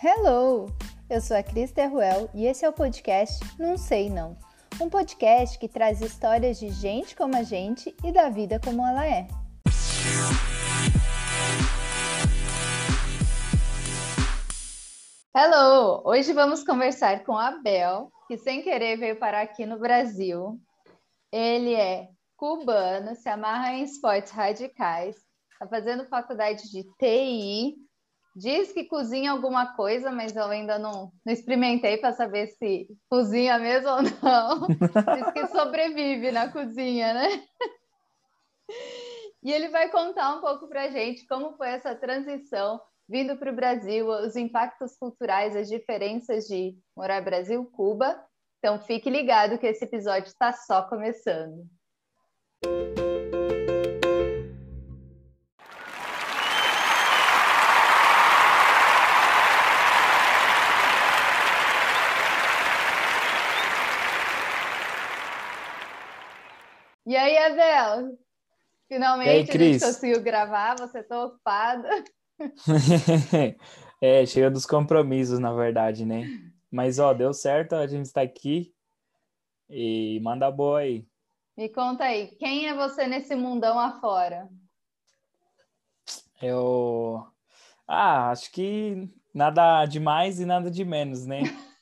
Hello! Eu sou a Cris Terruel e esse é o podcast Não Sei Não. Um podcast que traz histórias de gente como a gente e da vida como ela é. Hello! Hoje vamos conversar com Abel, que sem querer veio parar aqui no Brasil. Ele é cubano, se amarra em esportes radicais, está fazendo faculdade de TI, diz que cozinha alguma coisa, mas eu ainda não, não experimentei para saber se cozinha mesmo ou não. diz que sobrevive na cozinha, né? E ele vai contar um pouco para a gente como foi essa transição vindo para o Brasil, os impactos culturais, as diferenças de morar Brasil-Cuba. Então fique ligado que esse episódio está só começando. E aí, Abel? Finalmente aí, a gente conseguiu gravar, você está ocupada. é, chega dos compromissos, na verdade, né? Mas, ó, deu certo, a gente está aqui e manda boa aí. Me conta aí, quem é você nesse mundão afora? Eu. Ah, acho que nada de mais e nada de menos, né?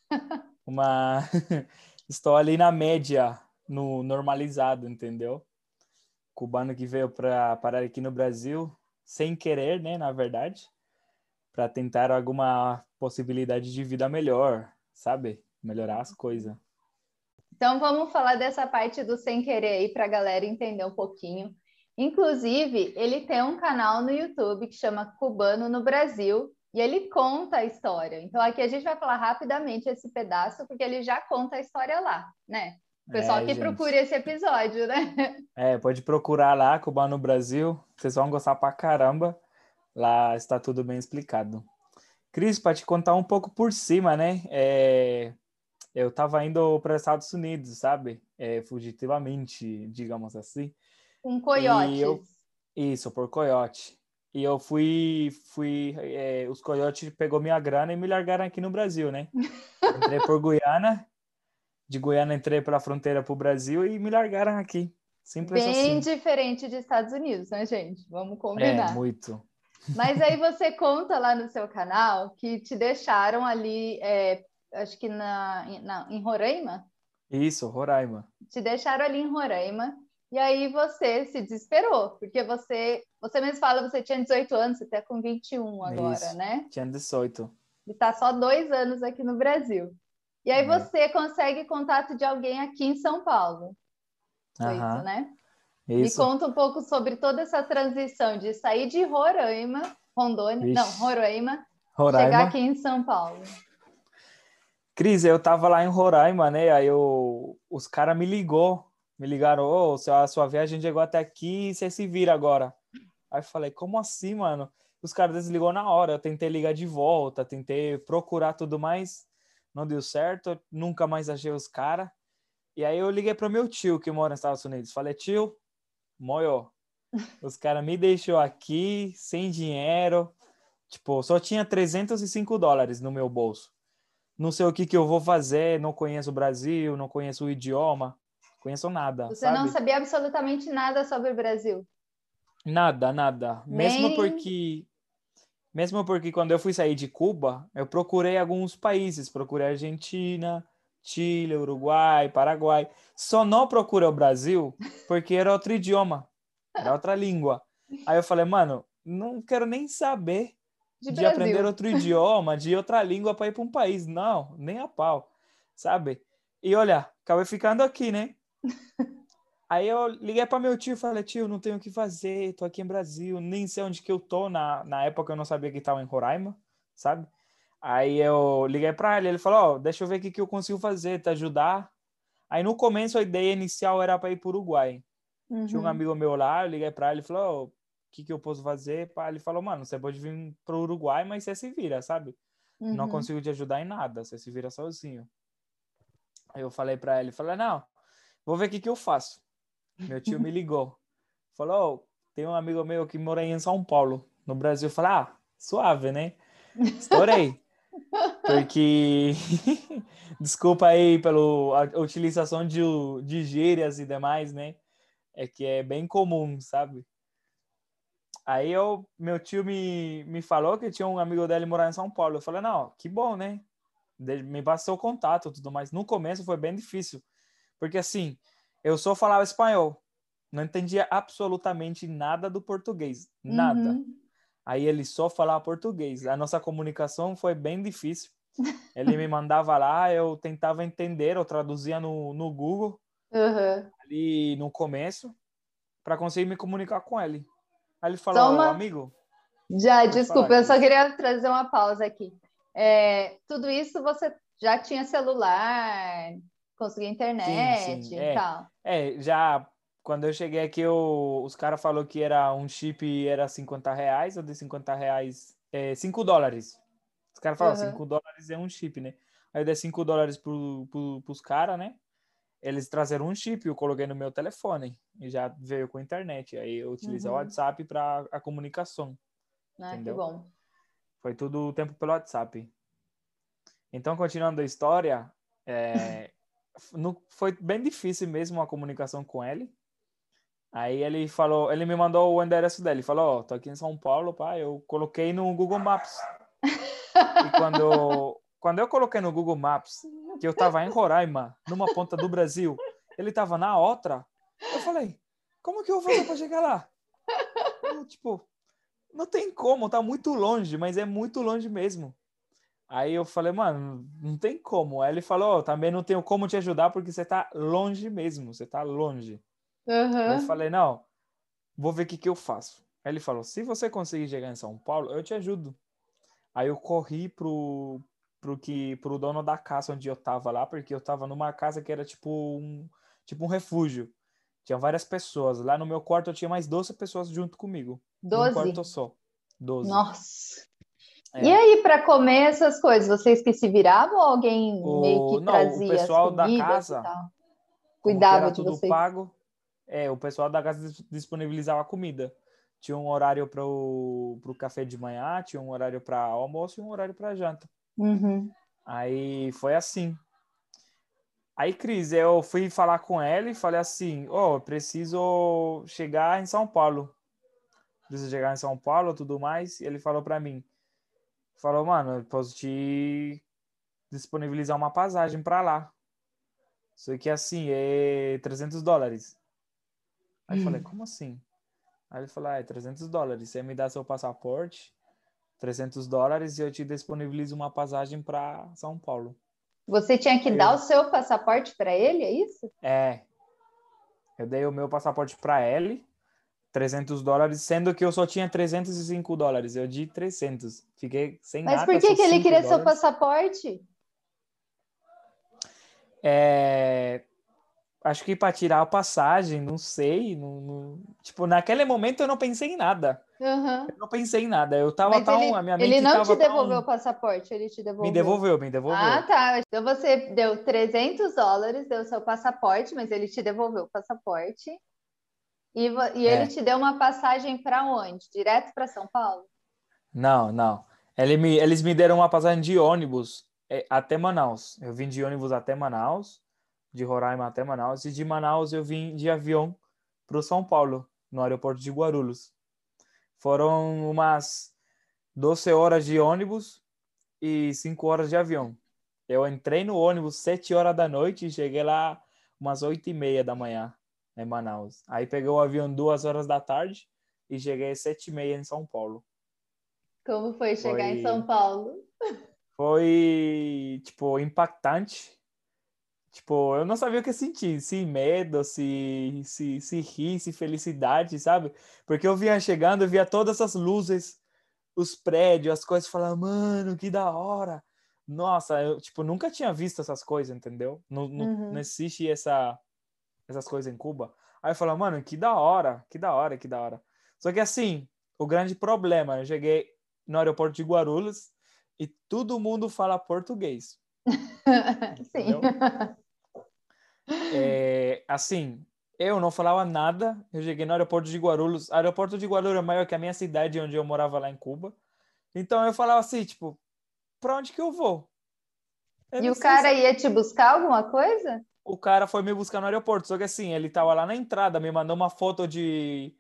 Uma. Estou ali na média, no normalizado, entendeu? Cubano que veio para parar aqui no Brasil, sem querer, né? Na verdade, para tentar alguma possibilidade de vida melhor, sabe? Melhorar as coisas. Então vamos falar dessa parte do sem querer aí para a galera entender um pouquinho. Inclusive, ele tem um canal no YouTube que chama Cubano no Brasil e ele conta a história. Então aqui a gente vai falar rapidamente esse pedaço porque ele já conta a história lá, né? O pessoal é, que procure esse episódio, né? É, pode procurar lá, Cubano no Brasil. Vocês vão gostar pra caramba. Lá está tudo bem explicado. Cris, para te contar um pouco por cima, né? É, eu estava indo para os Estados Unidos, sabe? É, fugitivamente, digamos assim. Um coiote. Eu... Isso, por coiote. E eu fui, fui, é, os coiotes pegou minha grana e me largaram aqui no Brasil, né? Entrei por Guiana, de Guiana entrei pela fronteira para o Brasil e me largaram aqui. Simples Bem assim. diferente dos Estados Unidos, né, gente? Vamos combinar. É, muito. Mas aí você conta lá no seu canal que te deixaram ali é, acho que na, na, em Roraima. Isso, Roraima. Te deixaram ali em Roraima. E aí você se desesperou, porque você, você mesmo fala, você tinha 18 anos, você está com 21 agora, Isso, né? Tinha 18. E está só dois anos aqui no Brasil. E aí é. você consegue contato de alguém aqui em São Paulo. Foi isso, né? Isso. Me conta um pouco sobre toda essa transição de sair de Roraima, Rondônia, Ixi. não, Roraima, Roraima, chegar aqui em São Paulo. Cris, eu tava lá em Roraima, né? Aí eu, os caras me ligou, me ligaram, ô, oh, a sua viagem chegou até aqui, você se vira agora. Aí eu falei, como assim, mano? Os caras desligou na hora, eu tentei ligar de volta, tentei procurar tudo mais, não deu certo, nunca mais achei os caras. E aí eu liguei pro meu tio que mora nos Estados Unidos, falei, tio, moio, os caras me deixou aqui sem dinheiro, tipo, só tinha 305 dólares no meu bolso não sei o que, que eu vou fazer, não conheço o Brasil, não conheço o idioma, conheço nada. Você sabe? não sabia absolutamente nada sobre o Brasil? Nada, nada. Mesmo porque mesmo porque quando eu fui sair de Cuba, eu procurei alguns países, procurei Argentina, Chile, Uruguai, Paraguai. Só não procurei o Brasil porque era outro idioma, era outra língua. Aí eu falei, mano, não quero nem saber de, de aprender outro idioma, de outra língua para ir para um país. Não, nem a pau, sabe? E olha, acabei ficando aqui, né? Aí eu liguei para meu tio e falei, tio, não tenho o que fazer, tô aqui em Brasil, nem sei onde que eu tô. Na, na época eu não sabia que estava em Roraima, sabe? Aí eu liguei para ele, ele falou, oh, deixa eu ver o que, que eu consigo fazer, te ajudar. Aí no começo a ideia inicial era para ir para o Uruguai. Uhum. Tinha um uhum. amigo meu lá, eu liguei para ele e falou, oh, que, que eu posso fazer? Ele falou, mano, você pode vir pro Uruguai, mas você se vira, sabe? Uhum. Não consigo te ajudar em nada, você se vira sozinho. Aí eu falei para ele, falei, não, vou ver o que, que eu faço. Meu tio me ligou, falou, oh, tem um amigo meu que mora em São Paulo, no Brasil. Eu falei, ah, suave, né? Estourei. Porque, desculpa aí pela utilização de, de gírias e demais, né? É que é bem comum, sabe? Aí eu, meu tio me, me falou que tinha um amigo dele morar em São Paulo. Eu falei, não, que bom, né? Me passou o contato tudo mais. No começo foi bem difícil, porque assim, eu só falava espanhol, não entendia absolutamente nada do português, nada. Uhum. Aí ele só falava português. A nossa comunicação foi bem difícil. Ele me mandava lá, eu tentava entender, eu traduzia no, no Google, uhum. ali no começo, para conseguir me comunicar com ele. Aí ele falou, uma... amigo. Já, desculpa, eu só queria trazer uma pausa aqui. É, tudo isso você já tinha celular, conseguia internet sim, sim. e é, tal. É, já quando eu cheguei aqui, eu, os caras falaram que era um chip era 50 reais, ou de 50 reais, é, 5 dólares. Os caras falaram, uhum. 5 dólares é um chip, né? Aí eu dei 5 dólares pro, pro, pros caras, né? Eles trazeram um chip, eu coloquei no meu telefone e já veio com a internet. Aí eu utilizei uhum. o WhatsApp para a comunicação. Ah, entendeu? que bom. Foi tudo o tempo pelo WhatsApp. Então, continuando a história, é, foi bem difícil mesmo a comunicação com ele. Aí ele falou, ele me mandou o endereço dele, falou, ó, oh, tô aqui em São Paulo, pá, eu coloquei no Google Maps. e quando, quando eu coloquei no Google Maps que eu tava em Roraima, numa ponta do Brasil, ele tava na outra, eu falei, como que eu vou fazer pra chegar lá? Eu, tipo, não tem como, tá muito longe, mas é muito longe mesmo. Aí eu falei, mano, não tem como. Aí ele falou, oh, também não tenho como te ajudar porque você tá longe mesmo, você tá longe. Uhum. Eu falei, não, vou ver o que, que eu faço. Aí ele falou, se você conseguir chegar em São Paulo, eu te ajudo. Aí eu corri pro, pro, que, pro dono da casa onde eu tava lá, porque eu tava numa casa que era tipo um, tipo um refúgio. Tinha várias pessoas. Lá no meu quarto eu tinha mais 12 pessoas junto comigo. 12? Um quarto só. 12. Nossa. É. E aí, para comer essas coisas, vocês que se viravam ou alguém o... meio que Não, trazia o pessoal da casa cuidava de tudo vocês? pago, é, o pessoal da casa disponibilizava comida. Tinha um horário para o café de manhã, tinha um horário para almoço e um horário para janta. Uhum. Aí foi assim. Aí, Cris, eu fui falar com ele e falei assim: Ó, oh, preciso chegar em São Paulo. Preciso chegar em São Paulo tudo mais. E ele falou para mim: Falou, mano, eu posso te disponibilizar uma passagem para lá. Só que assim, é 300 dólares. Aí eu falei, hum. como assim? Aí ele falou, ah, é 300 dólares. Você me dá seu passaporte, 300 dólares, e eu te disponibilizo uma passagem para São Paulo. Você tinha que Aí dar eu... o seu passaporte para ele, é isso? É. Eu dei o meu passaporte para ele, 300 dólares, sendo que eu só tinha 305 dólares. Eu di 300. Fiquei sem Mas nada. Mas por que, que ele queria dólares. seu passaporte? É acho que para tirar a passagem, não sei. Não, não, Tipo, naquele momento eu não pensei em nada. Uhum. Eu não pensei em nada. Eu tava tão. Ele, a minha mente ele não te devolveu tão... o passaporte, ele te devolveu. Me devolveu, me devolveu. Ah, tá. Então você deu 300 dólares, deu seu passaporte, mas ele te devolveu o passaporte. E, e ele é. te deu uma passagem para onde? Direto para São Paulo? Não, não. Ele me, eles me deram uma passagem de ônibus é, até Manaus. Eu vim de ônibus até Manaus de Roraima até Manaus, e de Manaus eu vim de avião para São Paulo, no aeroporto de Guarulhos. Foram umas 12 horas de ônibus e 5 horas de avião. Eu entrei no ônibus 7 horas da noite e cheguei lá umas 8 e meia da manhã em Manaus. Aí peguei o avião 2 horas da tarde e cheguei às 7 e meia em São Paulo. Como foi chegar foi... em São Paulo? Foi, tipo, impactante Tipo, eu não sabia o que sentir, se medo, se, se, se rir, se felicidade, sabe? Porque eu vinha chegando, eu via todas as luzes, os prédios, as coisas, falava, mano, que da hora. Nossa, eu, tipo, nunca tinha visto essas coisas, entendeu? Não, uhum. não existe essa, essas coisas em Cuba. Aí eu falava, mano, que da hora, que da hora, que da hora. Só que assim, o grande problema, eu cheguei no aeroporto de Guarulhos e todo mundo fala português. Sim. É, assim, eu não falava nada. Eu cheguei no aeroporto de Guarulhos. O aeroporto de Guarulhos é maior que a minha cidade onde eu morava lá em Cuba. Então eu falava assim, tipo, para onde que eu vou? Eu e o cara se... ia te buscar alguma coisa? O cara foi me buscar no aeroporto, só que assim, ele tava lá na entrada, me mandou uma foto de,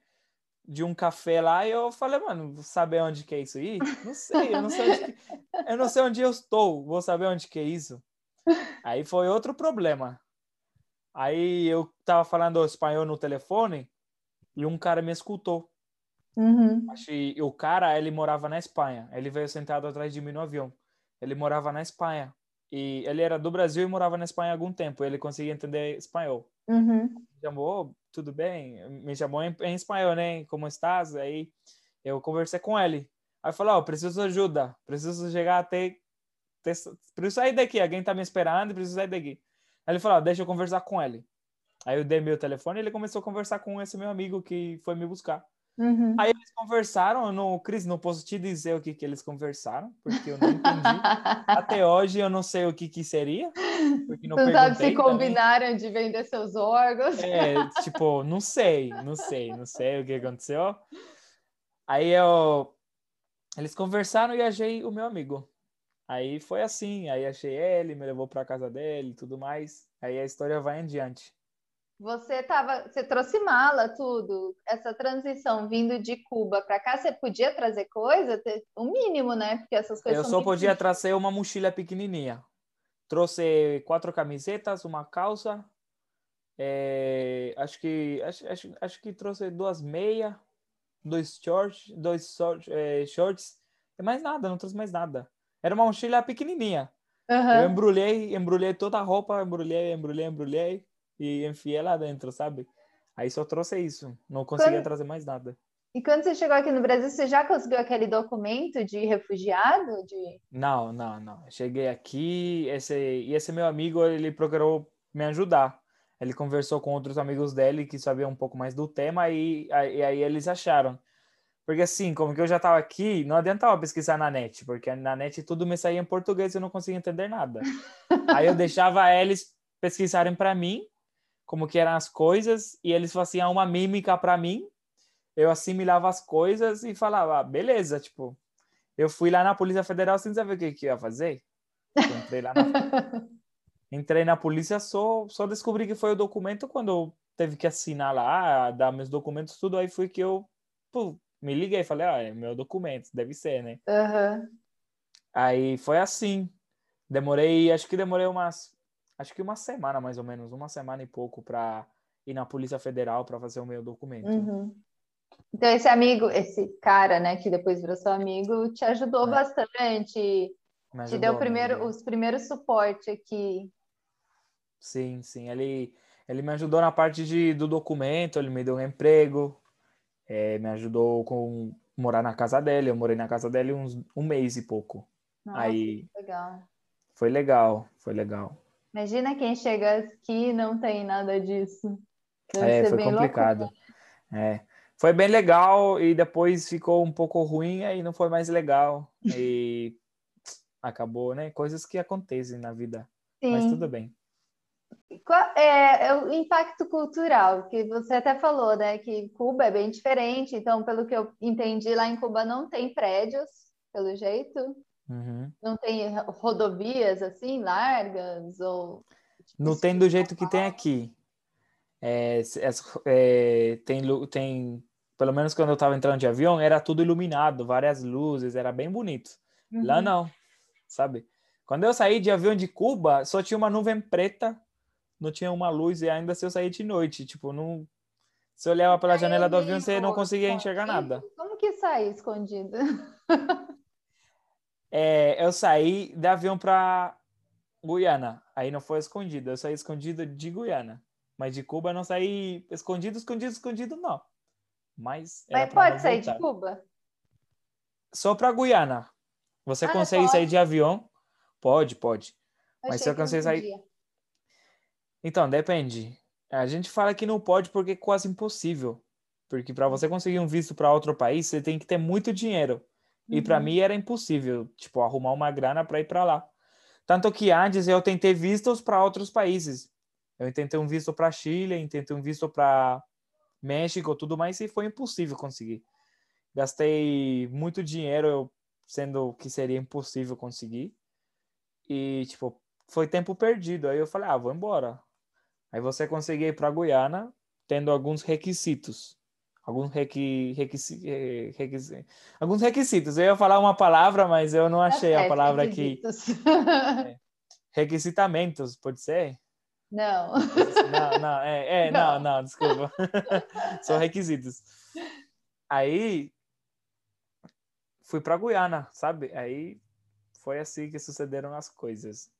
de um café lá e eu falei, mano, saber onde que é isso aí? Não sei, eu não sei onde que... eu não sei onde eu estou, vou saber onde que é isso. Aí foi outro problema. Aí eu tava falando espanhol no telefone e um cara me escutou. Uhum. Que o cara, ele morava na Espanha. Ele veio sentado atrás de mim no avião. Ele morava na Espanha. E ele era do Brasil e morava na Espanha há algum tempo. Ele conseguia entender espanhol. Uhum. Me chamou, tudo bem? Me chamou em, em, espanhol, né? Como estás? Aí eu conversei com ele. Aí falou: oh, preciso de ajuda. Preciso chegar até. Preciso sair daqui. Alguém tá me esperando. Preciso sair daqui. Aí ele falou: oh, deixa eu conversar com ele. Aí eu dei meu telefone e ele começou a conversar com esse meu amigo que foi me buscar. Uhum. Aí eles conversaram, no Cris, não posso te dizer o que que eles conversaram, porque eu não entendi. Até hoje eu não sei o que que seria, porque não, não sabe se combinaram também. de vender seus órgãos. É, tipo, não sei, não sei, não sei o que aconteceu. Aí eu eles conversaram e achei o meu amigo. Aí foi assim, aí achei ele, me levou para casa dele e tudo mais. Aí a história vai em diante. Você tava, você trouxe mala, tudo. Essa transição vindo de Cuba para cá, você podia trazer coisa, o um mínimo, né? Porque essas coisas. Eu só podia trazer uma mochila pequenininha. Trouxe quatro camisetas, uma calça, é, acho que acho, acho, acho que trouxe duas meias, dois shorts, dois short, é, shorts, e mais nada, não trouxe mais nada. Era uma mochila pequenininha. Uhum. Eu embrulhei, embrulhei toda a roupa, embrulhei, embrulhei, embrulhei e enfiei lá dentro, sabe? Aí só trouxe isso, não conseguia quando... trazer mais nada. E quando você chegou aqui no Brasil, você já conseguiu aquele documento de refugiado? De... Não, não, não. Cheguei aqui, esse, e esse meu amigo, ele procurou me ajudar. Ele conversou com outros amigos dele que sabiam um pouco mais do tema e, e aí eles acharam. Porque assim, como que eu já estava aqui, não adiantava pesquisar na net, porque na net tudo me saía em português e eu não conseguia entender nada. aí eu deixava eles pesquisarem para mim como que eram as coisas e eles faziam uma mímica para mim. Eu assimilava as coisas e falava, ah, beleza, tipo, eu fui lá na Polícia Federal sem saber o que, que ia fazer. Eu entrei lá na... entrei na polícia, só, só descobri que foi o documento quando teve que assinar lá, dar meus documentos, tudo. Aí foi que eu pô, me liguei e falei, ah, é meu documento, deve ser, né? Uhum. Aí foi assim. Demorei, acho que demorei umas acho que uma semana mais ou menos, uma semana e pouco para ir na Polícia Federal para fazer o meu documento. Uhum. Então esse amigo, esse cara, né, que depois virou seu amigo, te ajudou é. bastante, ajudou, te deu primeiro, os primeiros suporte aqui. Sim, sim, ele ele me ajudou na parte de, do documento, ele me deu um emprego, é, me ajudou com morar na casa dele. Eu morei na casa dele uns um mês e pouco. Nossa, Aí legal. Foi legal, foi legal. Imagina quem chega aqui e não tem nada disso. Deve é, foi complicado. É. Foi bem legal e depois ficou um pouco ruim, aí não foi mais legal. E acabou, né? Coisas que acontecem na vida. Sim. Mas tudo bem. Qual é, é, o impacto cultural, que você até falou, né? Que Cuba é bem diferente, então, pelo que eu entendi, lá em Cuba não tem prédios, pelo jeito. Uhum. Não tem rodovias assim largas ou tipo, não tem do jeito que tem aqui. É, é, tem, tem, pelo menos quando eu estava entrando de avião, era tudo iluminado, várias luzes, era bem bonito. Uhum. Lá não, sabe? Quando eu saí de avião de Cuba, só tinha uma nuvem preta, não tinha uma luz e ainda se eu saí de noite, tipo, não se eu olhava pela janela do avião, você não conseguia enxergar nada. Como que sai escondido? é, eu saí de avião para Guiana. Aí não foi escondido, eu saí escondido de Guiana. Mas de Cuba não saí escondido, escondido, escondido, não. Mas. Mas pode sair de Cuba? Só para Guiana. Você ah, consegue pode. sair de avião? Pode, pode. Eu Mas se eu conseguir sair. Então, depende. A gente fala que não pode porque é quase impossível. Porque para você conseguir um visto para outro país, você tem que ter muito dinheiro. E para uhum. mim era impossível, tipo, arrumar uma grana para ir para lá. Tanto que antes eu tentei vistos para outros países. Eu tentei um visto para Chile, tentei um visto para México, tudo mais, e foi impossível conseguir. Gastei muito dinheiro, sendo que seria impossível conseguir. E, tipo, foi tempo perdido. Aí eu falei, ah, vou embora. Aí você conseguir ir para Guiana tendo alguns requisitos. Alguns requi, requisi, requisi, alguns requisitos. Eu ia falar uma palavra, mas eu não achei a palavra aqui. É. Requisitamentos, pode ser? Não. Não, não, é, é não. não, não, desculpa. São requisitos. Aí fui para Guiana, sabe? Aí foi assim que sucederam as coisas.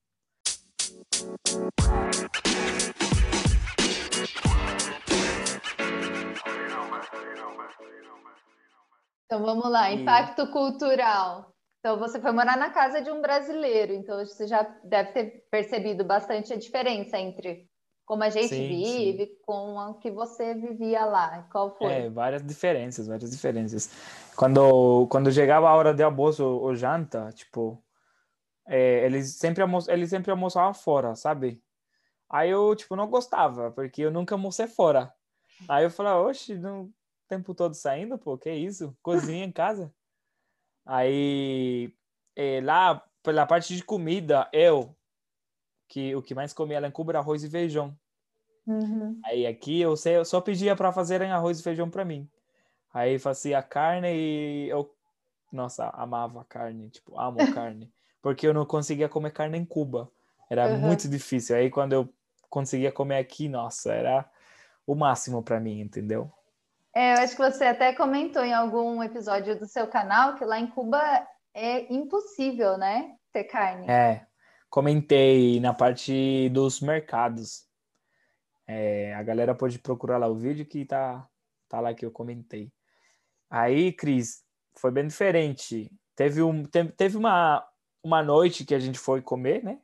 Então vamos lá, impacto e... cultural. Então você foi morar na casa de um brasileiro, então você já deve ter percebido bastante a diferença entre como a gente sim, vive sim. com o que você vivia lá. Qual foi? É, várias diferenças, várias diferenças. Quando quando chegava a hora de almoço ou janta, tipo, é, eles sempre almo eles sempre almoçavam fora, sabe? Aí eu tipo não gostava, porque eu nunca almocei fora. Aí eu falava, oxe, não tempo todo saindo, pô, que isso? Cozinha em casa. Aí, é, lá, pela parte de comida, eu, que o que mais comia lá em Cuba era arroz e feijão. Uhum. Aí aqui eu, sei, eu só pedia para fazerem arroz e feijão para mim. Aí fazia carne e eu, nossa, amava carne, tipo, amo carne. Porque eu não conseguia comer carne em Cuba. Era uhum. muito difícil. Aí quando eu conseguia comer aqui, nossa, era o máximo para mim, entendeu? É, eu acho que você até comentou em algum episódio do seu canal que lá em Cuba é impossível, né? Ter carne. É, comentei na parte dos mercados. É, a galera pode procurar lá o vídeo que tá, tá lá que eu comentei. Aí, Cris, foi bem diferente. Teve, um, teve uma, uma noite que a gente foi comer, né?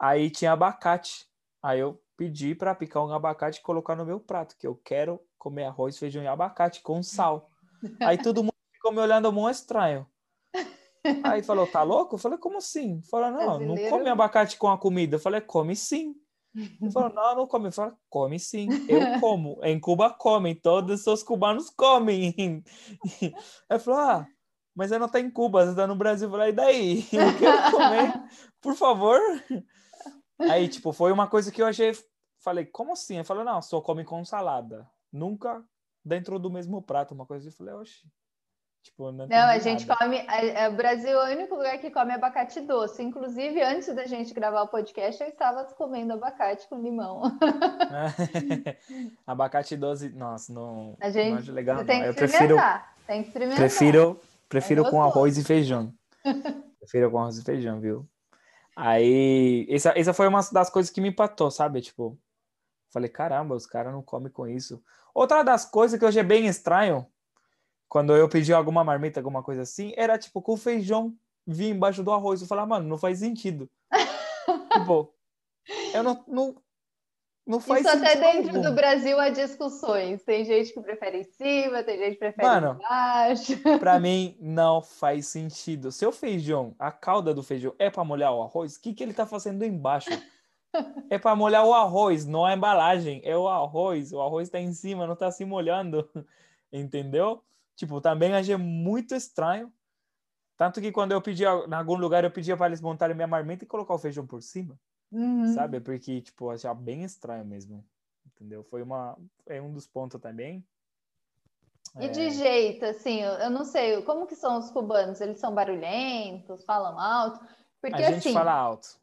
Aí tinha abacate. Aí eu pedi para picar um abacate e colocar no meu prato, que eu quero comer arroz, feijão e abacate com sal. Aí todo mundo ficou me olhando muito estranho. Aí falou, tá louco? Eu falei, como assim? Falou, não, Brasileiro. não come abacate com a comida. Eu falei, come sim. Ele falou, não, não come. Eu falei, come sim. Eu como. Em Cuba comem, todos os cubanos comem. Ele falou, ah, mas você não tá em Cuba, você tá no Brasil. Eu falei, e daí? Eu quero comer, por favor. Aí, tipo, foi uma coisa que eu achei. Falei, como assim? Ele falou, não, só come com salada nunca dentro do mesmo prato, uma coisa assim. Eu falei, oxe. Tipo, não, não a gente come. o Brasil é o único lugar que come abacate doce. Inclusive, antes da gente gravar o podcast, eu estava comendo abacate com limão. abacate doce, nossa, não, a gente, não acho legal. Tem não. que eu prefiro, tem que experimentar. Prefiro, prefiro é com arroz e feijão. prefiro com arroz e feijão, viu? Aí, essa, essa foi uma das coisas que me empatou, sabe? Tipo, falei, caramba, os caras não comem com isso. Outra das coisas que hoje é bem estranho, quando eu pedi alguma marmita, alguma coisa assim, era tipo com feijão vir embaixo do arroz. Eu falava, mano, não faz sentido. tipo, eu não, não, não faz Isso até dentro algum. do Brasil há discussões. Tem gente que prefere em cima, tem gente que prefere mano, embaixo. pra mim, não faz sentido. Seu feijão, a calda do feijão é para molhar o arroz, o que, que ele tá fazendo embaixo? É para molhar o arroz, não a embalagem. É o arroz. O arroz está em cima, não está se molhando. Entendeu? Tipo, também achei muito estranho. Tanto que quando eu pedia, em algum lugar, eu pedia para eles montarem minha marmita e colocar o feijão por cima. Uhum. Sabe? Porque, tipo, achei bem estranho mesmo. Entendeu? Foi uma, é um dos pontos também. E é... de jeito, assim, eu não sei, como que são os cubanos? Eles são barulhentos, falam alto? Porque, a gente assim, fala alto.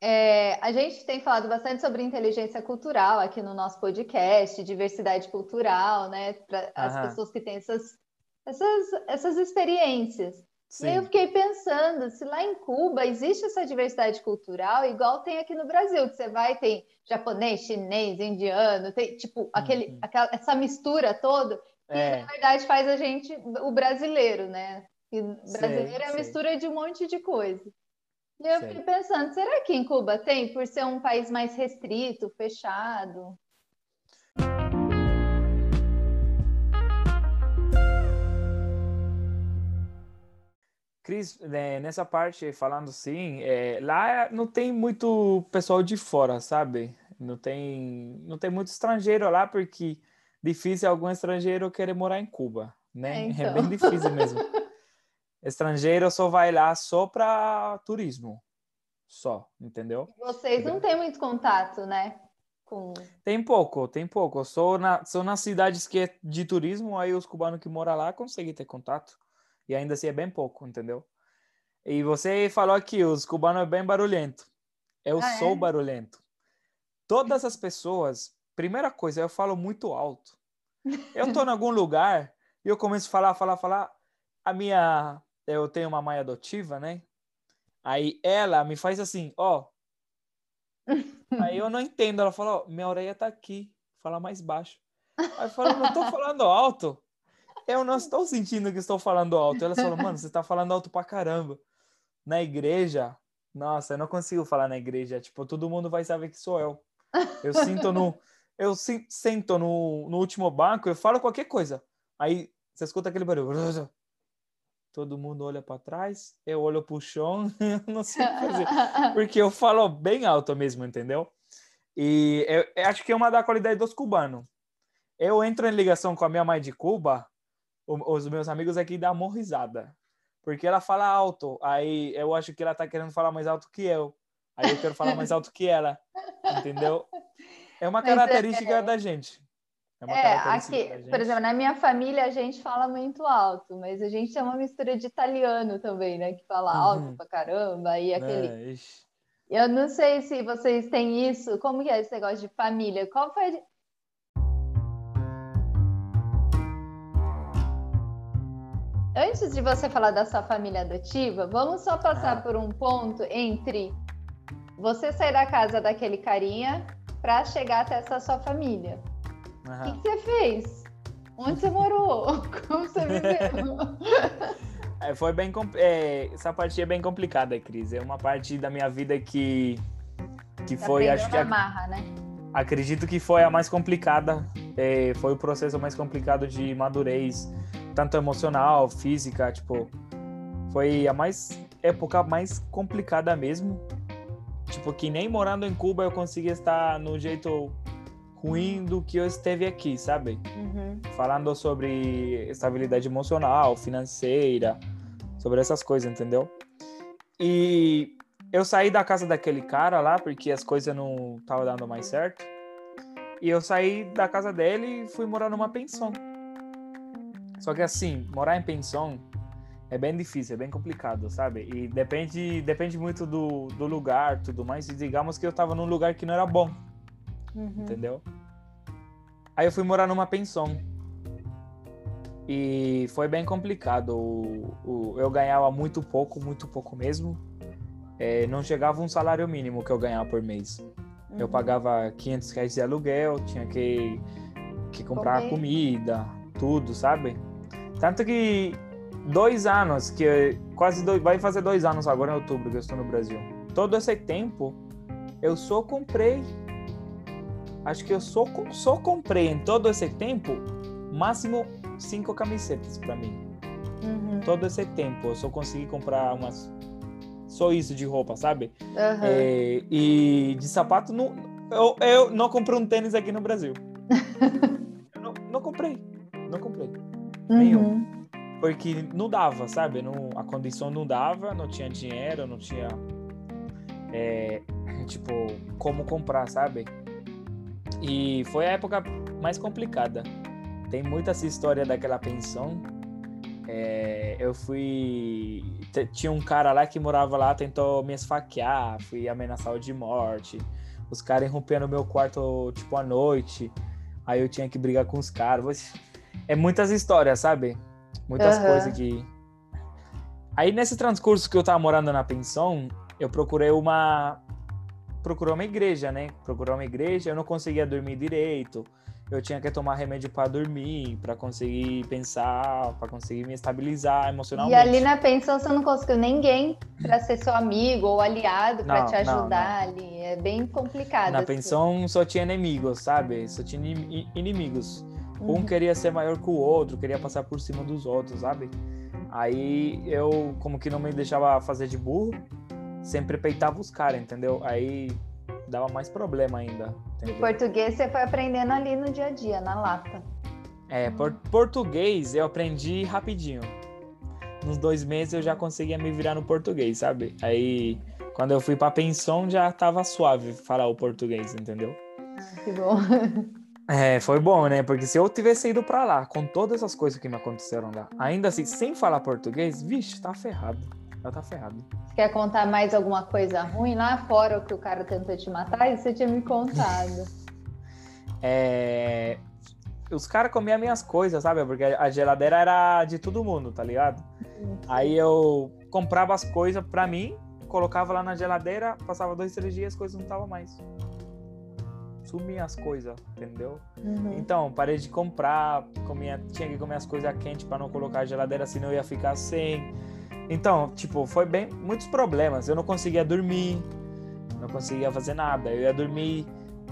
É, a gente tem falado bastante sobre inteligência cultural aqui no nosso podcast, diversidade cultural, né? Para as pessoas que têm essas, essas, essas experiências. Sim. E aí eu fiquei pensando, se lá em Cuba existe essa diversidade cultural, igual tem aqui no Brasil, que você vai, tem japonês, chinês, indiano, tem tipo aquele, uhum. aquela, essa mistura toda, que é. na verdade faz a gente, o brasileiro, né? E brasileiro é a mistura de um monte de coisa. E eu fiquei pensando, será que em Cuba tem, por ser um país mais restrito, fechado? Cris, né, nessa parte, falando assim, é, lá não tem muito pessoal de fora, sabe? Não tem, não tem muito estrangeiro lá, porque difícil algum estrangeiro querer morar em Cuba, né? É, então. é bem difícil mesmo. Estrangeiro só vai lá só para turismo. Só, entendeu? Vocês não têm muito contato, né? Com... Tem pouco, tem pouco. Sou na, sou nas cidades que é de turismo, aí os cubanos que moram lá conseguem ter contato. E ainda assim é bem pouco, entendeu? E você falou aqui, os cubanos é bem barulhento. Eu ah, sou é? barulhento. Todas as pessoas, primeira coisa, eu falo muito alto. Eu tô em algum lugar e eu começo a falar, falar, falar. A minha, eu tenho uma mãe adotiva, né? Aí ela me faz assim, ó. Aí eu não entendo. Ela fala, ó, minha orelha tá aqui. Fala mais baixo. Aí eu falo, não tô falando alto. Eu não estou sentindo que estou falando alto. Ela falou, mano, você tá falando alto pra caramba. Na igreja, nossa, eu não consigo falar na igreja. Tipo, todo mundo vai saber que sou eu. Eu sinto no. Eu sento no, no último banco, eu falo qualquer coisa. Aí você escuta aquele barulho. Todo mundo olha para trás, eu olho pro chão, eu não sei o que fazer. Porque eu falo bem alto mesmo, entendeu? E eu, eu acho que é uma da qualidade dos cubanos. Eu entro em ligação com a minha mãe de Cuba, os meus amigos aqui dão uma risada porque ela fala alto. Aí eu acho que ela tá querendo falar mais alto que eu. Aí eu quero falar mais alto que ela. Entendeu? É uma mas é, característica é, da gente. É, é aqui, por exemplo, na minha família a gente fala muito alto, mas a gente é uma mistura de italiano também, né? Que fala uhum. alto pra caramba. E aquele. É, eu não sei se vocês têm isso. Como que é esse negócio de família? Qual foi Antes de você falar da sua família adotiva, vamos só passar ah. por um ponto entre você sair da casa daquele carinha para chegar até essa sua família. O que, que, você fez? Onde você morou? Como você viveu? É, foi bem é, essa parte é bem complicada, Cris. É uma parte da minha vida que que foi, acho que amarra, né? acredito que foi a mais complicada. É, foi o processo mais complicado de madurez tanto emocional, física, tipo, foi a mais época mais complicada mesmo. Tipo, que nem morando em Cuba eu conseguia estar no jeito ruim do que eu esteve aqui, sabe? Uhum. Falando sobre estabilidade emocional, financeira, sobre essas coisas, entendeu? E eu saí da casa daquele cara lá porque as coisas não estavam dando mais certo. E eu saí da casa dele e fui morar numa pensão. Só que assim, morar em pensão é bem difícil, é bem complicado, sabe? E depende, depende muito do, do lugar, tudo mais. E digamos que eu tava num lugar que não era bom, uhum. entendeu? Aí eu fui morar numa pensão. E foi bem complicado. O, o, eu ganhava muito pouco, muito pouco mesmo. É, não chegava um salário mínimo que eu ganhava por mês. Uhum. Eu pagava 500 reais de aluguel, tinha que, que comprar Comer. comida, tudo, sabe? Tanto que dois anos, que quase dois, vai fazer dois anos agora em outubro que eu estou no Brasil. Todo esse tempo eu só comprei, acho que eu só, só comprei em todo esse tempo máximo cinco camisetas para mim. Uhum. Todo esse tempo eu só consegui comprar umas só isso de roupa, sabe? Uhum. É, e de sapato não, eu, eu não comprei um tênis aqui no Brasil. não, não comprei, não comprei nenhum. Uhum. Porque não dava, sabe? Não, a condição não dava, não tinha dinheiro, não tinha. É, tipo, como comprar, sabe? E foi a época mais complicada. Tem muita essa história daquela pensão. É, eu fui. Tinha um cara lá que morava lá, tentou me esfaquear, fui ameaçado de morte. Os caras irromperam no meu quarto, tipo, à noite. Aí eu tinha que brigar com os caras é muitas histórias, sabe? Muitas uhum. coisas que. Aí nesse transcurso que eu tava morando na pensão, eu procurei uma. Procurou uma igreja, né? Procurou uma igreja, eu não conseguia dormir direito. Eu tinha que tomar remédio para dormir, para conseguir pensar, para conseguir me estabilizar emocionalmente. E ali na pensão você não conseguiu ninguém para ser seu amigo ou aliado para te ajudar não, não. ali. É bem complicado. Na assim. pensão só tinha inimigos, sabe? Só tinha inimigos. Um uhum. queria ser maior que o outro, queria passar por cima dos outros, sabe? Aí eu, como que não me deixava fazer de burro, sempre peitava os caras, entendeu? Aí dava mais problema ainda. Entendeu? E português você foi aprendendo ali no dia a dia, na lata. É, por, português eu aprendi rapidinho. nos dois meses eu já conseguia me virar no português, sabe? Aí, quando eu fui pra pensão, já tava suave falar o português, entendeu? Ah, que bom. É, foi bom, né? Porque se eu tivesse ido pra lá, com todas as coisas que me aconteceram lá, ainda assim, sem falar português, vixe, tá ferrado. Já tá ferrado. Quer contar mais alguma coisa ruim lá fora o que o cara tentou te matar? Isso você tinha me contado. é... Os caras comiam minhas coisas, sabe? Porque a geladeira era de todo mundo, tá ligado? Sim. Aí eu comprava as coisas pra mim, colocava lá na geladeira, passava dois, três dias, as coisas não estavam mais sumir as coisas, entendeu? Uhum. Então, parei de comprar, comia, tinha que comer as coisas quentes para não colocar a geladeira, senão eu ia ficar sem. Então, tipo, foi bem muitos problemas. Eu não conseguia dormir, não conseguia fazer nada. Eu ia dormir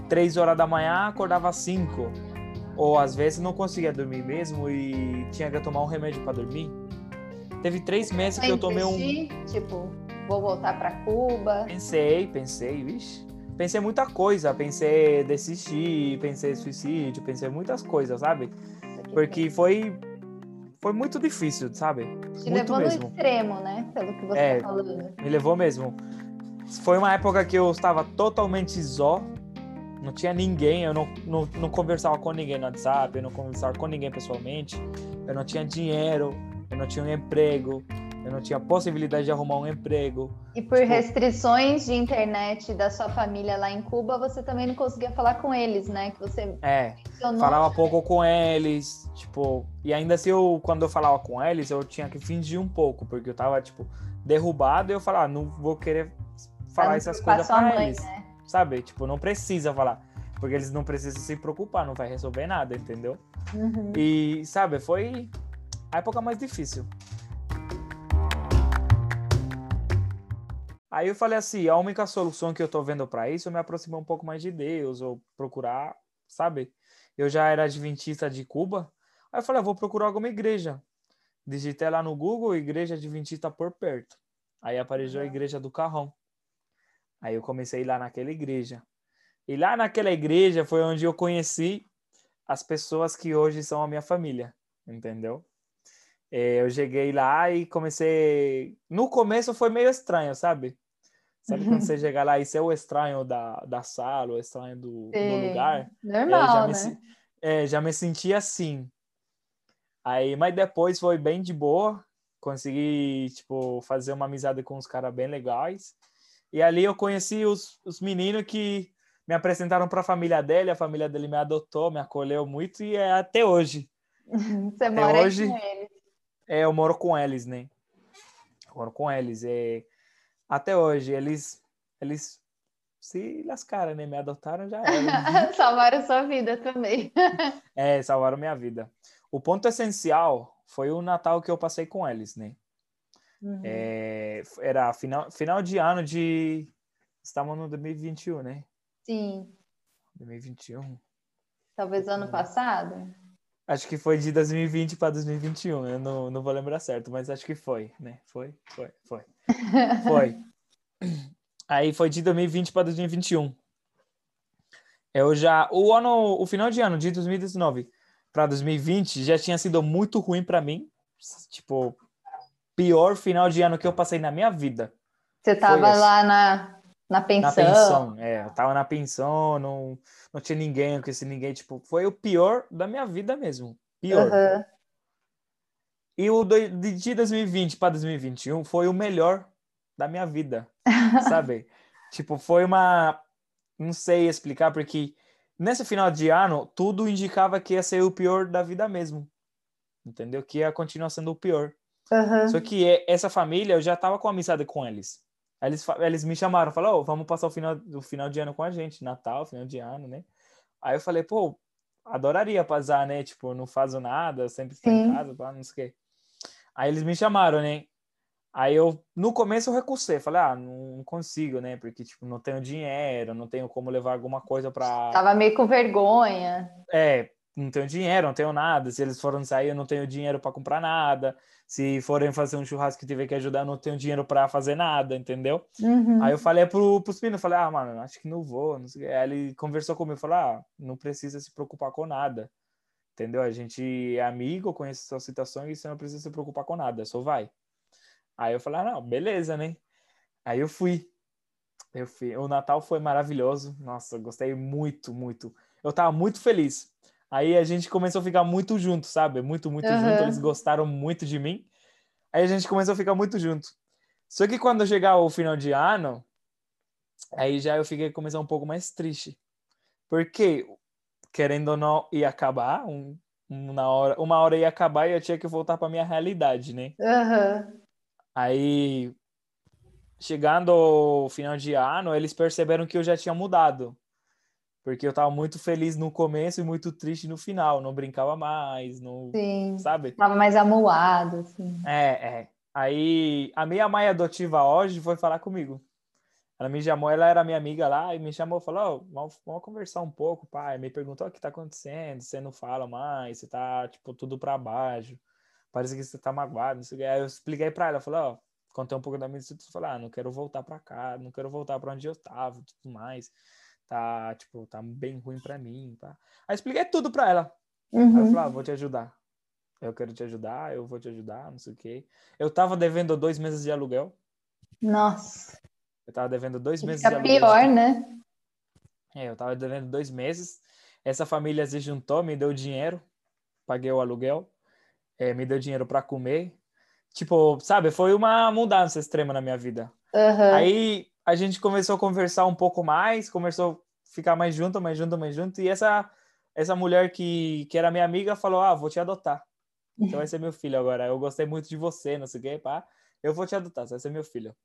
três horas da manhã, acordava cinco. Ou às vezes não conseguia dormir mesmo e tinha que tomar um remédio para dormir. Teve três meses que eu tomei um. Tipo, vou voltar para Cuba. Pensei, pensei, vixe pensei muita coisa, pensei desistir, pensei suicídio, pensei muitas coisas, sabe? Porque foi foi muito difícil, sabe? Te muito levou mesmo. no extremo, né? Pelo que você é, tá falando. Me levou mesmo. Foi uma época que eu estava totalmente só, não tinha ninguém, eu não, não, não conversava com ninguém no WhatsApp, eu não conversava com ninguém pessoalmente, eu não tinha dinheiro, eu não tinha um emprego, eu não tinha possibilidade de arrumar um emprego. E por tipo... restrições de internet da sua família lá em Cuba, você também não conseguia falar com eles, né? Que você é, mencionou. falava pouco com eles, tipo, e ainda assim eu quando eu falava com eles, eu tinha que fingir um pouco, porque eu tava tipo derrubado e eu falava, ah, não vou querer falar essas coisas para eles. Né? Sabe? Tipo, não precisa falar, porque eles não precisam se preocupar, não vai resolver nada, entendeu? Uhum. E sabe, foi a época mais difícil. Aí eu falei assim, a única solução que eu tô vendo para isso é me aproximar um pouco mais de Deus, ou procurar, sabe? Eu já era adventista de Cuba, aí eu falei, ah, vou procurar alguma igreja. Digitei lá no Google, igreja adventista por perto. Aí apareceu a igreja do Carrão. Aí eu comecei lá naquela igreja. E lá naquela igreja foi onde eu conheci as pessoas que hoje são a minha família, entendeu? É, eu cheguei lá e comecei. No começo foi meio estranho, sabe? Sabe quando você chega lá e você é o estranho da, da sala, o estranho do, do lugar? Normal, é, já né? Me, é, já me senti assim. Aí, mas depois foi bem de boa. Consegui, tipo, fazer uma amizade com uns caras bem legais. E ali eu conheci os, os meninos que me apresentaram para a família dele. A família dele me adotou, me acolheu muito e é até hoje. Você até mora hoje, com eles? É, eu moro com eles, né? Eu moro com eles. É até hoje, eles, eles se lascaram, né? Me adotaram já era. salvaram sua vida também. é, salvaram minha vida. O ponto essencial foi o Natal que eu passei com eles, né? Uhum. É, era final, final de ano de. Estamos no 2021, né? Sim. 2021. Talvez ano passado? Acho que foi de 2020 para 2021. Eu não, não vou lembrar certo, mas acho que foi, né? Foi, foi, foi. Foi. Aí foi de 2020 para 2021. Eu já o ano, o final de ano de 2019 para 2020 já tinha sido muito ruim para mim, tipo pior final de ano que eu passei na minha vida. Você tava lá na na pensão. Na pensão, é, eu tava na pensão, não, não tinha ninguém, com esse ninguém, tipo, foi o pior da minha vida mesmo. Pior. Uhum. E o do, de 2020 para 2021 foi o melhor da minha vida, sabe? tipo, foi uma. Não sei explicar, porque nesse final de ano, tudo indicava que ia ser o pior da vida mesmo. Entendeu? Que ia continuar sendo o pior. Uhum. Só que essa família, eu já tava com amizade com eles. Eles, eles me chamaram, falaram, oh, vamos passar o final, o final de ano com a gente, Natal, final de ano, né? Aí eu falei, pô, adoraria passar, né? Tipo, não faço nada, sempre estou em casa, não sei o quê. Aí eles me chamaram, né? Aí eu, no começo eu recusei, falei, ah, não consigo, né? Porque, tipo, não tenho dinheiro, não tenho como levar alguma coisa para Tava meio com vergonha. É, não tenho dinheiro, não tenho nada. Se eles foram sair, eu não tenho dinheiro para comprar nada. Se forem fazer um churrasco e tiver que ajudar, eu não tenho dinheiro para fazer nada, entendeu? Uhum. Aí eu falei pro, pros meninos, falei, ah, mano, acho que não vou. Não. Aí ele conversou comigo, falou, ah, não precisa se preocupar com nada. Entendeu? A gente é amigo, conhece a sua situação e você não precisa se preocupar com nada, só vai. Aí eu falei, ah, não, beleza, né? Aí eu fui. Eu fui. O Natal foi maravilhoso. Nossa, gostei muito, muito. Eu tava muito feliz. Aí a gente começou a ficar muito junto, sabe? Muito, muito uhum. junto. Eles gostaram muito de mim. Aí a gente começou a ficar muito junto. Só que quando chegar o final de ano, aí já eu fiquei começar um pouco mais triste. Porque, querendo ou não, ia acabar. Um, uma, hora, uma hora ia acabar e eu tinha que voltar para minha realidade, né? Uhum. Aí, chegando ao final de ano, eles perceberam que eu já tinha mudado. Porque eu tava muito feliz no começo e muito triste no final. Não brincava mais, não... Sim. Sabe? Tava mais amuado, assim. É, é. Aí, a minha mãe adotiva hoje foi falar comigo. Ela me chamou, ela era minha amiga lá e me chamou, falou, oh, vamos, vamos, conversar um pouco, pai. Me perguntou o que tá acontecendo, você não fala mais, você tá, tipo, tudo para baixo parece que você tá magoado, não sei o que. Aí eu expliquei pra ela, falei, ó, contei um pouco da minha situação, falei, ah, não quero voltar pra cá, não quero voltar pra onde eu tava, tudo mais. Tá, tipo, tá bem ruim pra mim, tá? Aí expliquei tudo pra ela. Uhum. Aí eu falei, ah, vou te ajudar. Eu quero te ajudar, eu vou te ajudar, não sei o que. Eu tava devendo dois meses de aluguel. Nossa. Eu tava devendo dois meses Fica de aluguel. pior, né? É, eu tava devendo dois meses. Essa família se juntou, me deu dinheiro, paguei o aluguel é, me deu dinheiro para comer. Tipo, sabe, foi uma mudança extrema na minha vida. Uhum. Aí a gente começou a conversar um pouco mais, começou a ficar mais junto, mais junto, mais junto. E essa, essa mulher que, que era minha amiga falou: Ah, vou te adotar. Você vai ser meu filho agora. Eu gostei muito de você, não sei o quê, pá. Eu vou te adotar, você vai ser meu filho.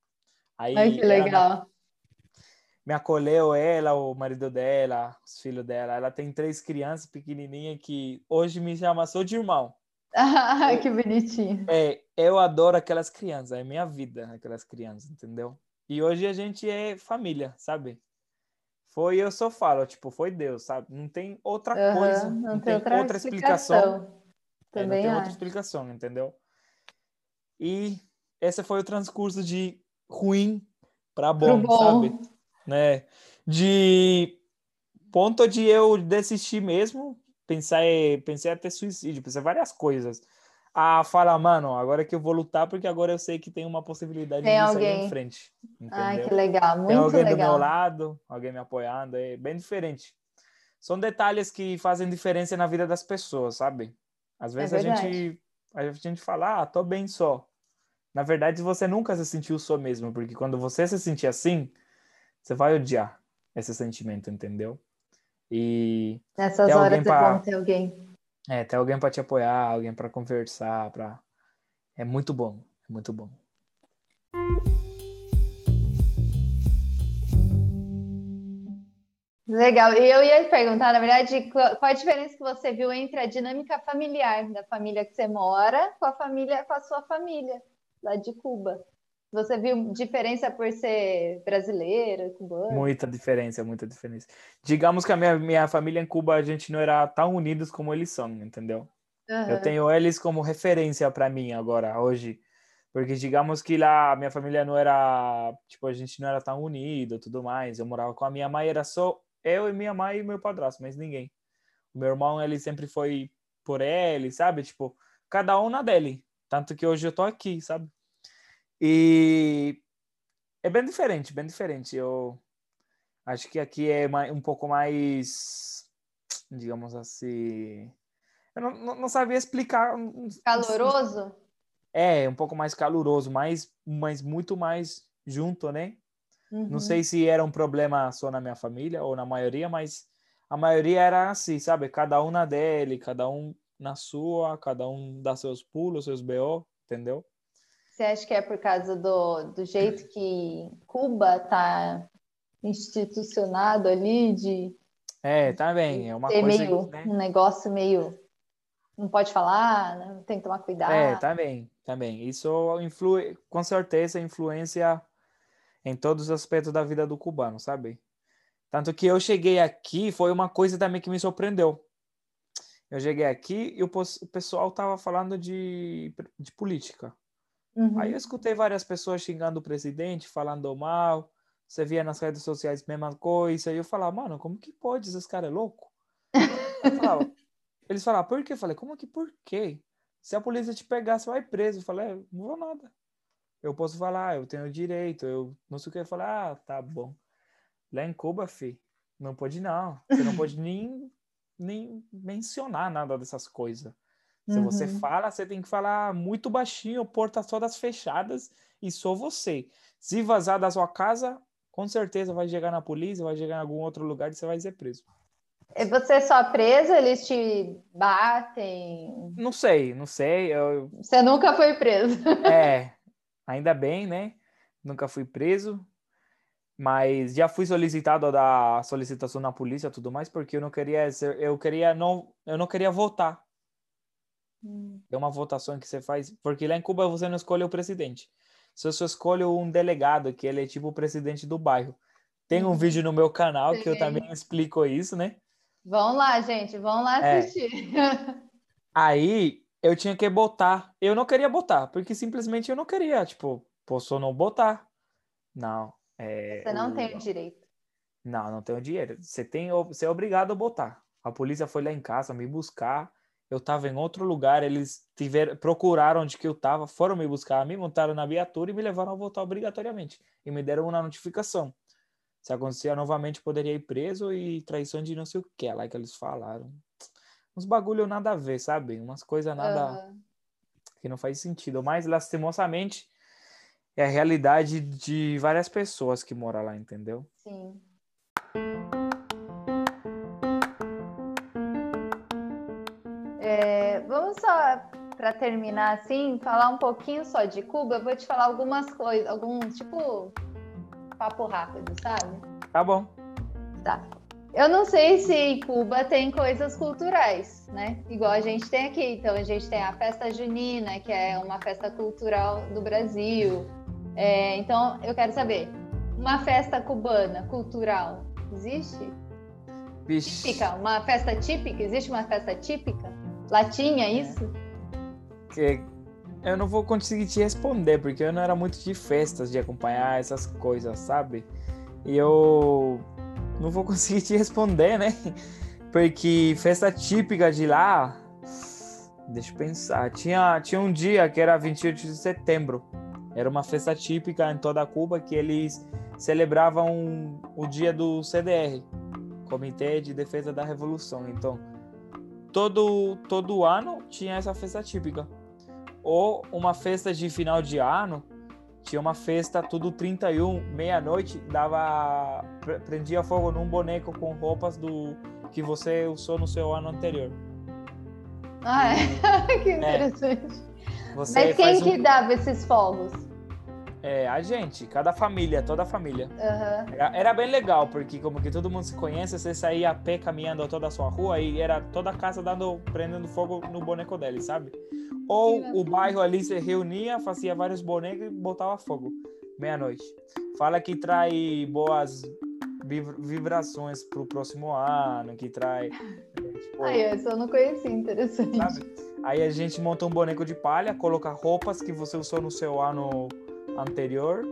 Aí, Ai, que legal. Me, acolheu ela, o marido dela, os filhos dela. Ela tem três crianças pequenininhas que hoje me chama só de irmão. Ah, que bonitinho. É, eu adoro aquelas crianças, é minha vida, aquelas crianças, entendeu? E hoje a gente é família, sabe? Foi, eu só falo, tipo, foi Deus, sabe? Não tem outra uhum, coisa, não, não tem, outra, outra explicação. explicação. Também é, não tem acho. outra explicação, entendeu? E esse foi o transcurso de ruim para bom, bom, sabe? Né? De ponto de eu desistir mesmo, pensei, pensei até suicídio, pensei várias coisas. Ah, fala, mano, agora que eu vou lutar, porque agora eu sei que tem uma possibilidade tem de alguém. sair em frente. Entendeu? Ai, que legal, muito tem alguém legal. do meu lado, alguém me apoiando, é bem diferente. São detalhes que fazem diferença na vida das pessoas, sabe? Às vezes é a gente a gente fala, ah, tô bem só. Na verdade, você nunca se sentiu só mesmo, porque quando você se sentir assim, você vai odiar esse sentimento, entendeu? E nessas horas pra... é bom ter alguém. É, ter alguém para te apoiar, alguém para conversar, para é muito bom, é muito bom. Legal. E eu ia perguntar, na verdade, qual a diferença que você viu entre a dinâmica familiar da família que você mora com a família, com a sua família lá de Cuba? Você viu diferença por ser brasileira, cubana? Muita diferença, muita diferença. Digamos que a minha, minha família em Cuba, a gente não era tão unidos como eles são, entendeu? Uhum. Eu tenho eles como referência para mim agora, hoje. Porque digamos que lá a minha família não era, tipo, a gente não era tão unido, tudo mais. Eu morava com a minha mãe, era só eu e minha mãe e meu padrasto, mas ninguém. O meu irmão, ele sempre foi por ele, sabe? Tipo, cada um na dele. Tanto que hoje eu tô aqui, sabe? E é bem diferente, bem diferente. Eu acho que aqui é um pouco mais, digamos assim, eu não, não sabia explicar. Caloroso? É, um pouco mais caloroso, mas, mas muito mais junto, né? Uhum. Não sei se era um problema só na minha família ou na maioria, mas a maioria era assim, sabe? Cada um na dele, cada um na sua, cada um dá seus pulos, seus BO, entendeu? Você acha que é por causa do, do jeito que Cuba está institucionado ali de é, tá bem, é uma coisa meio, né? um negócio meio não pode falar, né? tem que tomar cuidado. É, tá bem, tá bem. Isso influi, com certeza influencia em todos os aspectos da vida do cubano, sabe? Tanto que eu cheguei aqui, foi uma coisa também que me surpreendeu. Eu cheguei aqui e o, o pessoal tava falando de, de política. Uhum. Aí eu escutei várias pessoas xingando o presidente, falando mal. Você via nas redes sociais a mesma coisa. E eu falava, mano, como que pode? Esse cara é louco? falava, eles falavam, por quê? Eu falei, como que por quê? Se a polícia te pegar, você vai preso. Eu falei, é, não vou nada. eu posso falar, eu tenho direito, eu não sei o que falar, ah, tá bom. Lá em Cuba, fi, não pode não. Você não pode nem, nem mencionar nada dessas coisas. Se uhum. você fala, você tem que falar muito baixinho, portas todas fechadas e só você. Se vazar da sua casa, com certeza vai chegar na polícia, vai chegar em algum outro lugar e você vai ser preso. E você é só preso? Eles te batem? Não sei, não sei. Eu... Você nunca foi preso? É, ainda bem, né? Nunca fui preso, mas já fui solicitado da solicitação na polícia, tudo mais, porque eu não queria, eu queria não, eu não queria votar. Hum. É uma votação que você faz, porque lá em Cuba você não escolhe o presidente. Você só escolhe um delegado, que ele é tipo o presidente do bairro. Tem um uhum. vídeo no meu canal Sim. que eu também explico isso, né? Vão lá, gente, vão lá é. assistir. É. Aí eu tinha que botar. Eu não queria botar, porque simplesmente eu não queria. Tipo, posso não botar. Não. É, você não o... tem o direito. Não, não tenho dinheiro. Você tem, você é obrigado a botar. A polícia foi lá em casa me buscar. Eu estava em outro lugar, eles tiveram, procuraram onde que eu estava, foram me buscar, me montaram na viatura e me levaram a votar obrigatoriamente. E me deram uma notificação. Se acontecer novamente, poderia ir preso e traição de não sei o que é lá que eles falaram uns bagulho nada a ver, sabe? Umas coisas nada uhum. que não faz sentido. Mas lastimosamente é a realidade de várias pessoas que moram lá, entendeu? Sim. É, vamos só para terminar assim, falar um pouquinho só de Cuba. Eu vou te falar algumas coisas, alguns tipo papo rápido, sabe? Tá bom. Tá. Eu não sei se em Cuba tem coisas culturais, né? Igual a gente tem aqui. Então a gente tem a festa junina, que é uma festa cultural do Brasil. É, então eu quero saber, uma festa cubana cultural existe? Vixe. Típica, uma festa típica? Existe uma festa típica? Latinha, isso? Que eu não vou conseguir te responder, porque eu não era muito de festas, de acompanhar essas coisas, sabe? E eu não vou conseguir te responder, né? Porque festa típica de lá, deixa eu pensar, tinha, tinha um dia que era 28 de setembro. Era uma festa típica em toda Cuba que eles celebravam o dia do CDR, Comitê de Defesa da Revolução. Então, todo todo ano tinha essa festa típica. Ou uma festa de final de ano tinha uma festa tudo 31, meia-noite, dava prendia fogo num boneco com roupas do que você usou no seu ano anterior. Ah, é? que é. interessante. É. Mas quem que um... dava esses fogos? É, a gente, cada família, toda a família. Uhum. Era, era, bem legal, porque como que todo mundo se conhece, você saía a pé caminhando toda a sua rua e era toda a casa dando, prendendo fogo no boneco dele, sabe? Ou o bairro ali se reunia, fazia vários bonecos e botava fogo. Meia-noite. Fala que trai boas vibrações pro próximo ano, que trai. Tipo, Ai, essa eu não conheci, interessante. Sabe? Aí a gente monta um boneco de palha, coloca roupas que você usou no seu ano anterior,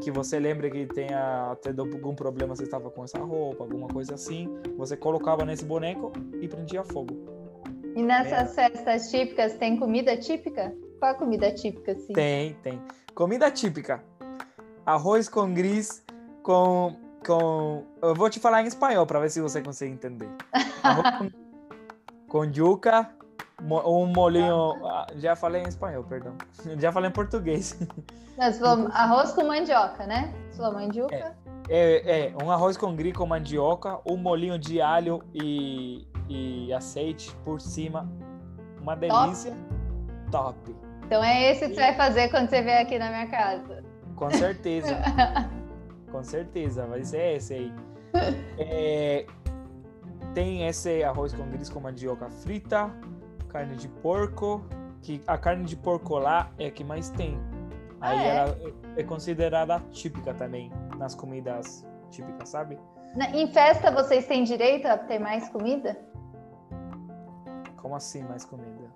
que você lembra que tenha tido algum problema, você estava com essa roupa, alguma coisa assim. Você colocava nesse boneco e prendia fogo. E nessas é. festas típicas tem comida típica? Qual a comida típica, sim? Tem, tem. Comida típica. Arroz com gris com com eu vou te falar em espanhol para ver se você consegue entender. Com, com yuca, um molinho, ah, já falei em espanhol, perdão. Já falei em português. Mas arroz com mandioca, né? Sua mandioca? É, é, é, um arroz com gris com mandioca, um molinho de alho e e aceite por cima. Uma delícia. Top. top. Então é esse que e... você vai fazer quando você vier aqui na minha casa. Com certeza. Com certeza, vai ser esse aí. É, tem esse arroz com gris com mandioca frita, carne de porco, que a carne de porco lá é a que mais tem. Aí ah, é? ela é considerada típica também nas comidas típicas, sabe? em festa vocês têm direito a ter mais comida? Como assim mais comida?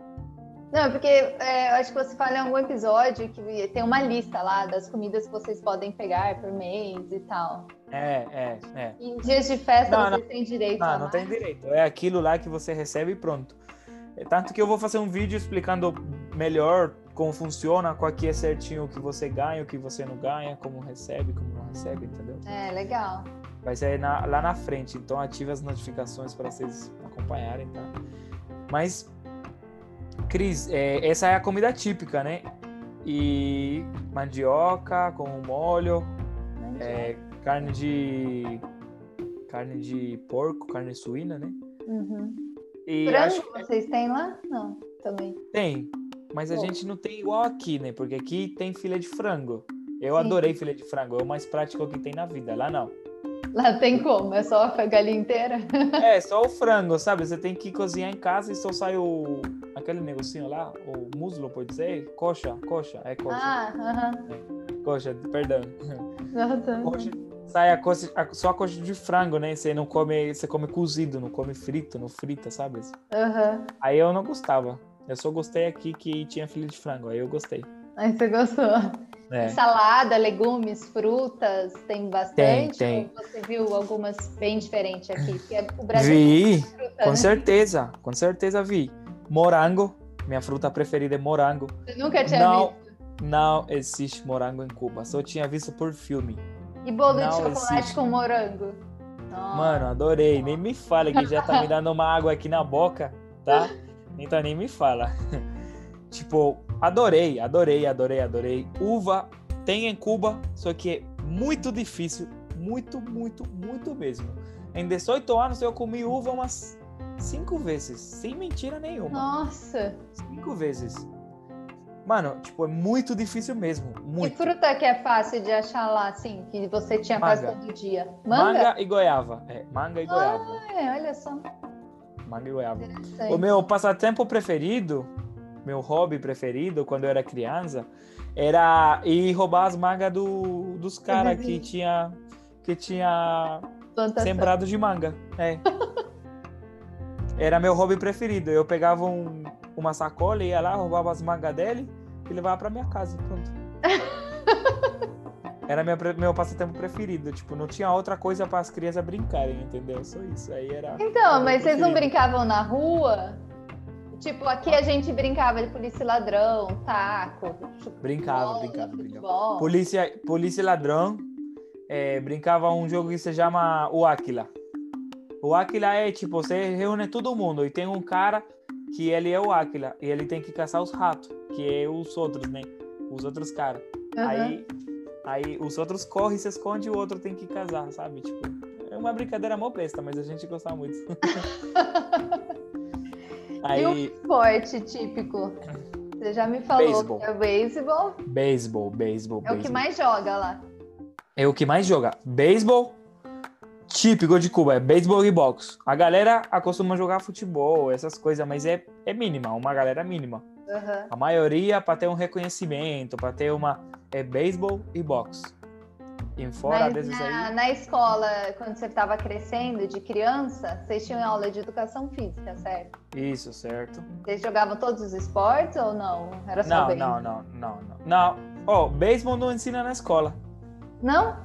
Não, porque é, eu acho que você fala em algum episódio que tem uma lista lá das comidas que vocês podem pegar por mês e tal. É, é, é. Em dias de festa não, vocês não, têm direito Não, não tem direito. É aquilo lá que você recebe e pronto. É tanto que eu vou fazer um vídeo explicando melhor como funciona, qual que é certinho o que você ganha, o que você não ganha, como recebe, como não recebe, entendeu? É, legal. Vai ser na, lá na frente, então ative as notificações para vocês acompanharem, tá? Mas, Cris, é, essa é a comida típica, né? E mandioca com molho, é, carne de carne de porco, carne suína, né? Uhum. E Frango acho... vocês têm lá? Não, também. Tem, mas a gente não tem igual aqui, né? Porque aqui tem filé de frango. Eu Sim. adorei filé de frango, é o mais prático que tem na vida. Lá não. Lá tem como? É só a galinha inteira? É, só o frango, sabe? Você tem que cozinhar em casa e só sai o aquele negocinho lá, o muslo, pode ser? Coxa, coxa, é coxa. Ah, aham. Uh -huh. é. Coxa, perdão. Coxa, sai a coxa, a, só a coxa de frango, né? Você não come, você come cozido, não come frito, não frita, sabe? Aham. Uh -huh. Aí eu não gostava. Eu só gostei aqui que tinha filho de frango, aí eu gostei. Aí você gostou. É. Salada, legumes, frutas, tem bastante? Tem, tem. Ou você viu algumas bem diferentes aqui? Porque o Brasil vi, fruta, com né? certeza, com certeza vi. Morango, minha fruta preferida é morango. Você nunca tinha não, visto? Não existe morango em Cuba, só tinha visto por filme. E bolo não de chocolate existe. com morango? Mano, adorei. Nem me fala que já tá me dando uma água aqui na boca, tá? Então nem me fala. tipo, adorei, adorei, adorei, adorei. Uva tem em Cuba, só que é muito difícil, muito, muito, muito mesmo. Em 18 anos eu comi uva umas cinco vezes, sem mentira nenhuma. Nossa! Cinco vezes. Mano, tipo, é muito difícil mesmo. Muito. Que fruta que é fácil de achar lá, assim, que você tinha manga. quase todo dia? Manga? Manga e goiaba. É, manga e goiaba. Ah, é, olha só manga e goiaba. O meu passatempo preferido, meu hobby preferido quando eu era criança, era ir roubar as mangas do, dos caras que tinha que tinha Plantação. sembrado de manga. É. era meu hobby preferido. Eu pegava um, uma sacola, ia lá, roubava as mangas dele e levava para minha casa. Pronto. Era meu, meu passatempo preferido. Tipo, não tinha outra coisa para as crianças brincarem, entendeu? Só isso. Aí era. Então, mas vocês não brincavam na rua? Tipo, aqui a gente brincava de polícia e ladrão, taco. Brincava, brincava, brincava. Polícia, polícia e ladrão. É, brincava um jogo que se chama o Aquila. O Aquila é tipo, você reúne todo mundo e tem um cara que ele é o Aquila e ele tem que caçar os ratos, que é os outros, né? Os outros caras. Uhum. Aí Aí os outros correm, se esconde e o outro tem que casar, sabe? Tipo, é uma brincadeira mó besta, mas a gente gostava muito. Aí... E o esporte típico? Você já me falou baseball. que é beisebol. Beisebol, beisebol, É o que mais joga lá. É o que mais joga. Beisebol, típico de Cuba, é beisebol e boxe. A galera acostuma jogar futebol, essas coisas, mas é, é mínima, uma galera mínima. Uhum. A maioria para ter um reconhecimento, para ter uma é beisebol e boxe. E fora Mas desses na, aí... na escola, quando você estava crescendo, de criança, vocês tinham aula de educação física, certo? Isso, certo. Vocês jogavam todos os esportes ou não? Era só não, não, não, não, não. Não. Oh, beisebol não ensina na escola. Não?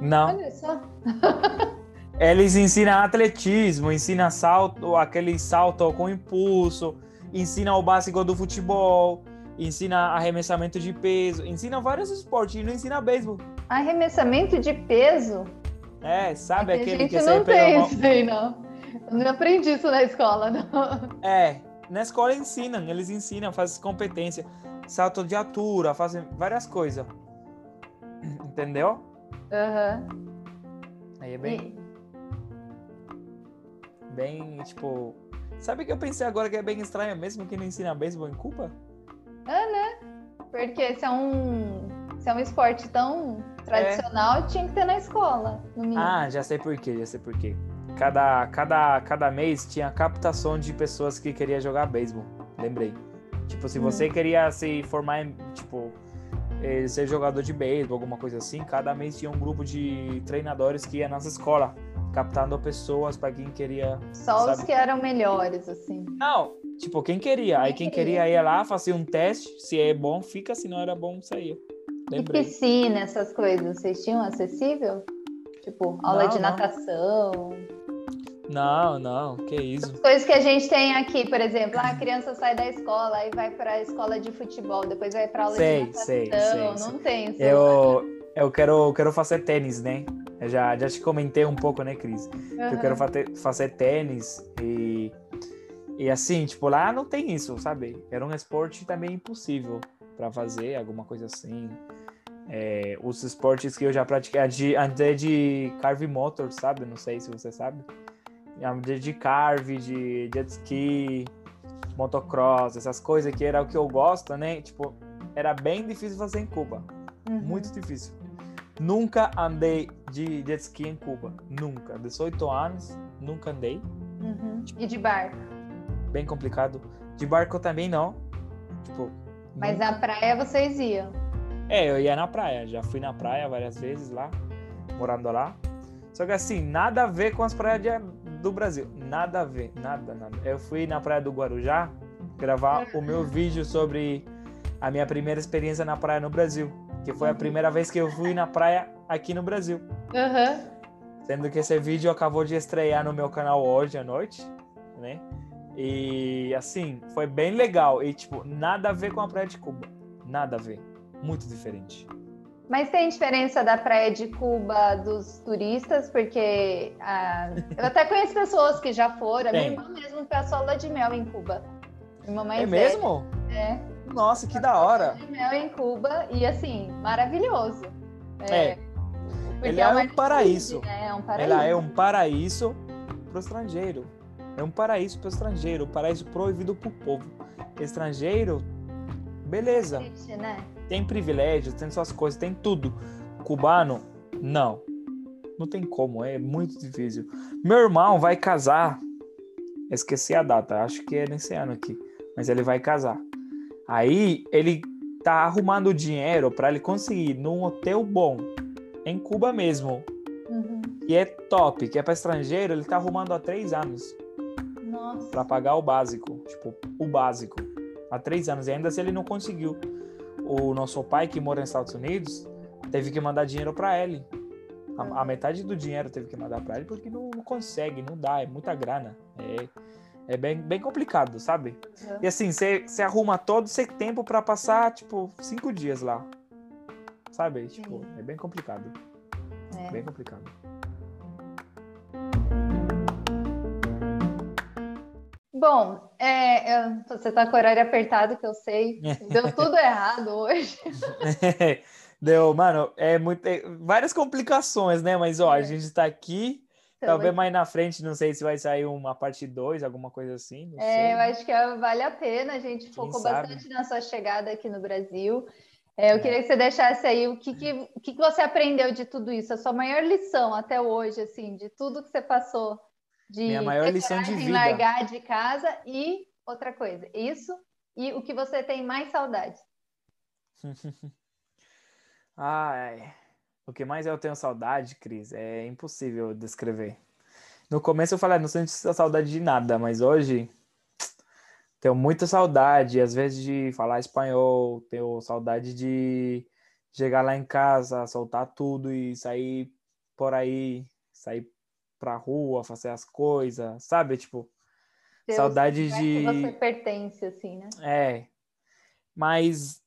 Não. Olha só. Eles ensinam atletismo, ensinam salto, aquele salto com impulso, ensina o básico do futebol, ensina arremessamento de peso, ensina vários esportes e não ensina beisebol. Arremessamento de peso? É, sabe Aqui aquele a gente que não tem isso aí, não. Eu não aprendi isso na escola, não. É, na escola ensinam, eles ensinam, fazem competência, salto de altura, fazem várias coisas. Entendeu? Aham. Uhum. Aí é bem. E... Bem, tipo, Sabe que eu pensei agora que é bem estranho mesmo que não ensina beisebol em Cuba? É, né? Porque é um, se é um esporte tão tradicional, é. tinha que ter na escola. ah, já sei por quê, já sei por quê. Cada, cada, cada mês tinha captação de pessoas que queriam jogar beisebol. Lembrei. Tipo, se você hum. queria se formar em, tipo, eh, ser jogador de beisebol, alguma coisa assim, cada mês tinha um grupo de treinadores que ia nas escolas captando pessoas para quem queria. Só sabe? os que eram melhores, assim. Não, tipo, quem queria. Aí quem queria ia lá, fazia um teste, se é bom, fica, se não era bom, saía. Lembrei. E piscina, essas coisas, vocês tinham acessível? Tipo, aula não, de natação? Não, não, que isso. Coisas que a gente tem aqui, por exemplo, a criança sai da escola e vai para a escola de futebol, depois vai para aula sei, de natação, sei, sei, não sei. tem isso. Eu, eu quero, quero fazer tênis, né? Eu já, já te comentei um pouco, né, Cris? Uhum. Eu quero fazer, fazer tênis e, e assim, tipo, lá não tem isso, sabe? Era um esporte também impossível para fazer, alguma coisa assim. É, os esportes que eu já pratiquei, andei de carve motor, sabe? Não sei se você sabe. De carve, de jet ski, motocross, essas coisas que era o que eu gosto, né? Tipo, era bem difícil fazer em Cuba. Uhum. Muito difícil. Nunca andei de jet ski em Cuba. Nunca. 18 anos, nunca andei. Uhum. E de barco? Bem complicado. De barco também não. Tipo. Mas nunca. na praia vocês iam? É, eu ia na praia. Já fui na praia várias vezes lá, morando lá. Só que assim, nada a ver com as praias de, do Brasil. Nada a ver, nada, nada. Eu fui na praia do Guarujá gravar o meu vídeo sobre a minha primeira experiência na praia no Brasil que foi a primeira vez que eu fui na praia aqui no Brasil. Uhum. Sendo que esse vídeo acabou de estrear no meu canal hoje à noite, né? E assim, foi bem legal. E, tipo, nada a ver com a praia de Cuba. Nada a ver. Muito diferente. Mas tem diferença da praia de Cuba dos turistas, porque ah, eu até conheço pessoas que já foram. A minha irmã mesmo passou lua de mel em Cuba. Minha mãe é mesmo? É. Nossa, que da hora. De mel em Cuba e assim, maravilhoso. É. é. Ele é, é um paraíso. Né? É um paraíso. Ela é um paraíso pro estrangeiro. É um paraíso pro estrangeiro, um paraíso proibido pro povo. Estrangeiro, beleza. Triste, né? Tem privilégios, tem suas coisas, tem tudo. Cubano, não. Não tem como, é muito difícil. Meu irmão vai casar. Esqueci a data, acho que é nesse ano aqui. Mas ele vai casar. Aí ele tá arrumando dinheiro para ele conseguir num hotel bom em Cuba mesmo. Uhum. E é top, que é para estrangeiro, ele tá arrumando há três anos. Para pagar o básico, tipo, o básico. Há três anos. E ainda se ele não conseguiu. O nosso pai, que mora nos Estados Unidos, teve que mandar dinheiro para ele. A, a, uhum. metade do dinheiro teve que mandar para ele porque não, não, consegue, não dá, é muita grana. É, é bem, bem complicado, sabe? Uhum. E assim, você arruma todo esse tempo para passar, tipo, cinco dias lá. Sabe? Tipo, é bem complicado. É. Bem complicado. Bom, é, eu, você tá com o horário apertado, que eu sei. Deu tudo errado hoje. Deu, mano, é muito. É, várias complicações, né? Mas, ó, é. a gente tá aqui Talvez mais na frente, não sei se vai sair uma parte 2, alguma coisa assim. é, sei. eu acho que é, vale a pena. A gente focou bastante na sua chegada aqui no Brasil. É, eu é. queria que você deixasse aí o que, que, o que, que você aprendeu de tudo isso, a sua maior lição até hoje, assim, de tudo que você passou. De Minha maior lição de vida. largar de casa e outra coisa, isso e o que você tem mais saudade. Ai. O que mais eu tenho saudade, Cris, é impossível descrever. No começo eu falei, ah, não sinto saudade de nada, mas hoje tenho muita saudade, às vezes, de falar espanhol, tenho saudade de chegar lá em casa, soltar tudo e sair por aí, sair pra rua, fazer as coisas, sabe? Tipo, Deus, saudade de. Você pertence, assim, né? É. Mas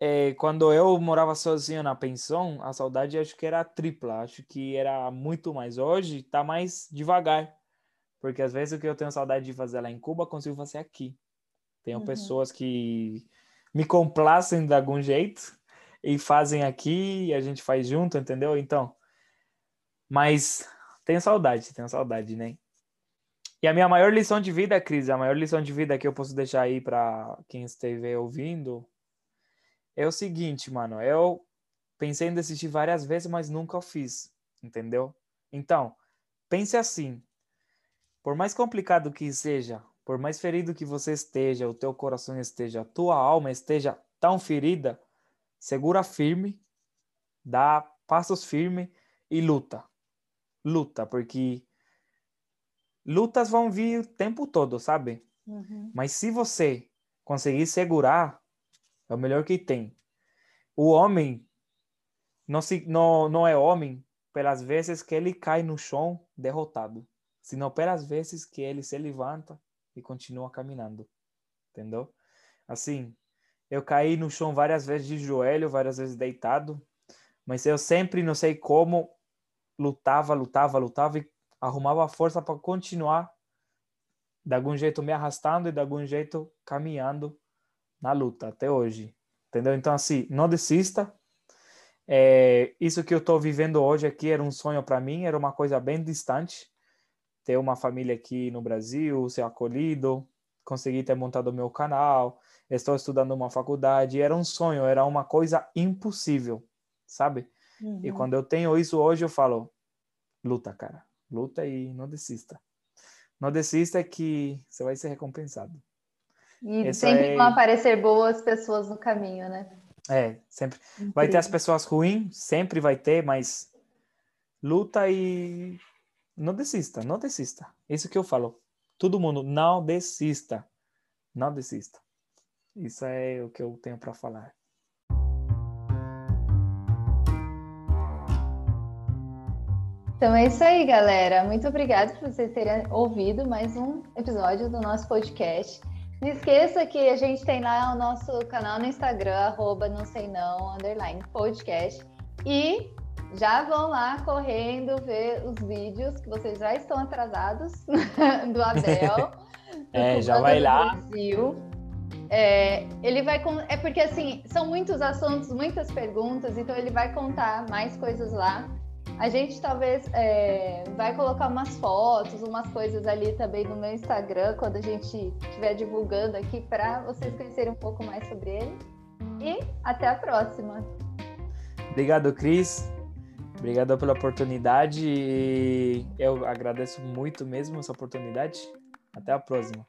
é, quando eu morava sozinho na pensão, a saudade acho que era tripla, acho que era muito mais. Hoje tá mais devagar, porque às vezes o que eu tenho saudade de fazer lá em Cuba, consigo fazer aqui. Tenho uhum. pessoas que me complacem de algum jeito e fazem aqui e a gente faz junto, entendeu? Então, mas tenho saudade, tenho saudade, né? E a minha maior lição de vida, Cris, a maior lição de vida que eu posso deixar aí para quem esteja ouvindo é o seguinte, mano, eu pensei em desistir várias vezes, mas nunca fiz, entendeu? Então, pense assim, por mais complicado que seja, por mais ferido que você esteja, o teu coração esteja, a tua alma esteja tão ferida, segura firme, dá passos firmes e luta. Luta, porque lutas vão vir o tempo todo, sabe? Uhum. Mas se você conseguir segurar, é o melhor que tem. O homem não, se, não, não é homem pelas vezes que ele cai no chão derrotado. sino pelas vezes que ele se levanta e continua caminhando, entendeu? Assim, eu caí no chão várias vezes de joelho, várias vezes deitado, mas eu sempre, não sei como, lutava, lutava, lutava e arrumava força para continuar de algum jeito me arrastando e de algum jeito caminhando na luta até hoje, entendeu? Então assim, não desista. É, isso que eu estou vivendo hoje aqui era um sonho para mim, era uma coisa bem distante. Ter uma família aqui no Brasil, ser acolhido, conseguir ter montado meu canal, estou estudando uma faculdade, era um sonho, era uma coisa impossível, sabe? Uhum. E quando eu tenho isso hoje, eu falo, luta, cara, luta e não desista. Não desista que você vai ser recompensado. E Isso sempre é... vão aparecer boas pessoas no caminho, né? É, sempre. Incrível. Vai ter as pessoas ruins, sempre vai ter, mas luta e não desista, não desista. Isso que eu falo. Todo mundo, não desista. Não desista. Isso é o que eu tenho para falar. Então é isso aí, galera. Muito obrigada por vocês terem ouvido mais um episódio do nosso podcast. Não esqueça que a gente tem lá o nosso canal no Instagram, arroba não sei não, underline podcast. E já vão lá correndo ver os vídeos que vocês já estão atrasados do Abel. é, já vai lá. Brasil. É, ele vai é porque assim são muitos assuntos, muitas perguntas, então ele vai contar mais coisas lá. A gente talvez é, vai colocar umas fotos, umas coisas ali também no meu Instagram, quando a gente estiver divulgando aqui, para vocês conhecerem um pouco mais sobre ele. E até a próxima. Obrigado, Cris. Obrigado pela oportunidade eu agradeço muito mesmo essa oportunidade. Até a próxima.